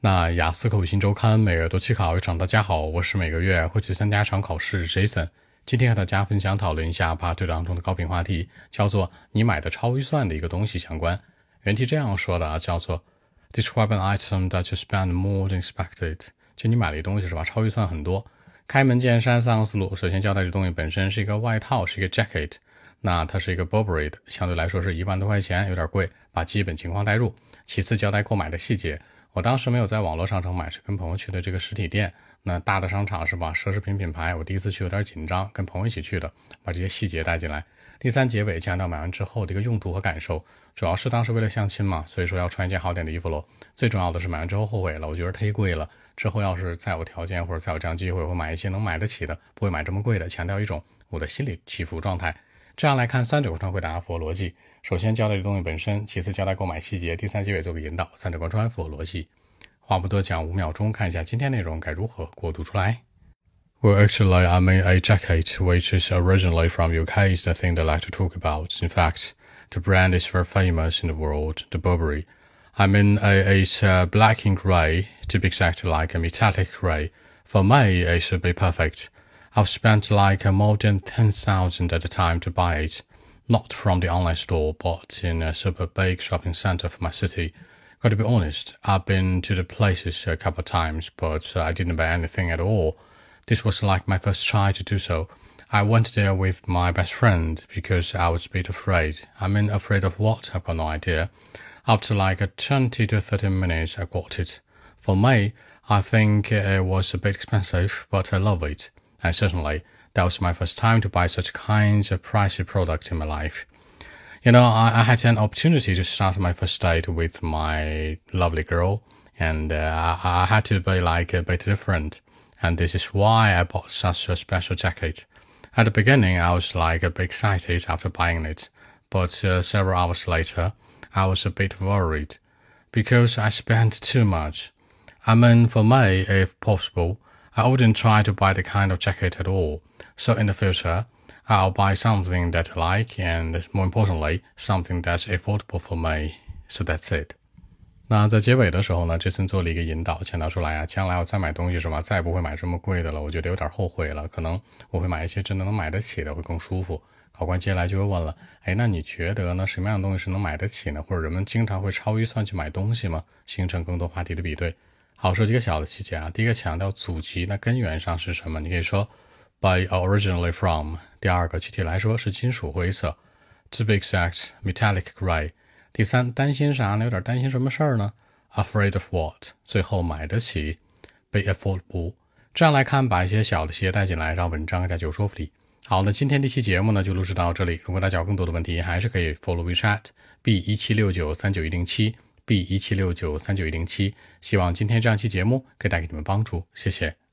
那雅思口语新周刊每月都期考一场，大家好，我是每个月会去参加一场考试 Jason。今天和大家分享讨论一下 Part 当中的高频话题，叫做你买的超预算的一个东西相关。原题这样说的啊，叫做 Describe an item that you spend more than expected。就你买了一东西是吧？超预算很多。开门见山，三个思路。首先交代这东西本身是一个外套，是一个 jacket。那它是一个 Burberry 的，相对来说是一万多块钱，有点贵。把基本情况带入。其次交代购买的细节。我当时没有在网络商城买，是跟朋友去的这个实体店。那大的商场是吧？奢侈品品牌，我第一次去有点紧张，跟朋友一起去的，把这些细节带进来。第三结尾强调买完之后的一个用途和感受，主要是当时为了相亲嘛，所以说要穿一件好点的衣服喽。最重要的是买完之后后悔了，我觉得忒贵了。之后要是再有条件或者再有这样机会，我会买一些能买得起的，不会买这么贵的。强调一种我的心理起伏状态。这样来看，三者贯穿回答符合逻辑。首先交代这东西本身，其次交代购买细节，第三结尾做个引导，三者贯穿符合逻辑。话不多讲，五秒钟看一下今天内容该如何过渡出来。Well, actually, I mean a jacket which is originally from UK is the thing that I like to talk about. In fact, the brand is very famous in the world, the Burberry. I mean, it's uh, black and grey, to be exact, like a metallic grey. For me, it should be perfect. I've spent like more than 10,000 at a time to buy it. Not from the online store, but in a super big shopping center for my city. Got to be honest, I've been to the places a couple of times, but uh, I didn't buy anything at all. This was like my first try to do so. I went there with my best friend because I was a bit afraid. I mean, afraid of what? I've got no idea. After like 20 to 30 minutes, I got it. For me, I think it was a bit expensive, but I love it. And certainly, that was my first time to buy such kinds of pricey products in my life. You know, I, I had an opportunity to start my first date with my lovely girl, and uh, I, I had to be like a bit different. And this is why I bought such a special jacket. At the beginning, I was like a bit excited after buying it, but uh, several hours later, I was a bit worried because I spent too much. I mean, for me, if possible, I wouldn't try to buy the kind of jacket at all. So in the future, I'll buy something that I like and more importantly, something that's affordable for me. So that's it. 那在结尾的时候呢，这次做了一个引导，强调出来啊，将来我再买东西是吧，再也不会买这么贵的了。我觉得有点后悔了，可能我会买一些真的能买得起的，会更舒服。考官接下来就会问了，哎，那你觉得呢？什么样的东西是能买得起呢？或者人们经常会超预算去买东西吗？形成更多话题的比对。好，说几个小的细节啊。第一个强调祖籍，那根源上是什么？你可以说 by originally from。第二个具体来说是金属灰色，to be exact metallic gray。第三担心啥呢？有点担心什么事儿呢？afraid of what？最后买得起，be affordable。这样来看，把一些小的细节带进来，让文章更加具有说服力。好，那今天这期节目呢就录制到这里。如果大家有更多的问题，还是可以 follow WeChat b 一七六九三九一零七。B 一七六九三九一零七，希望今天这样期节目可以带给你们帮助，谢谢。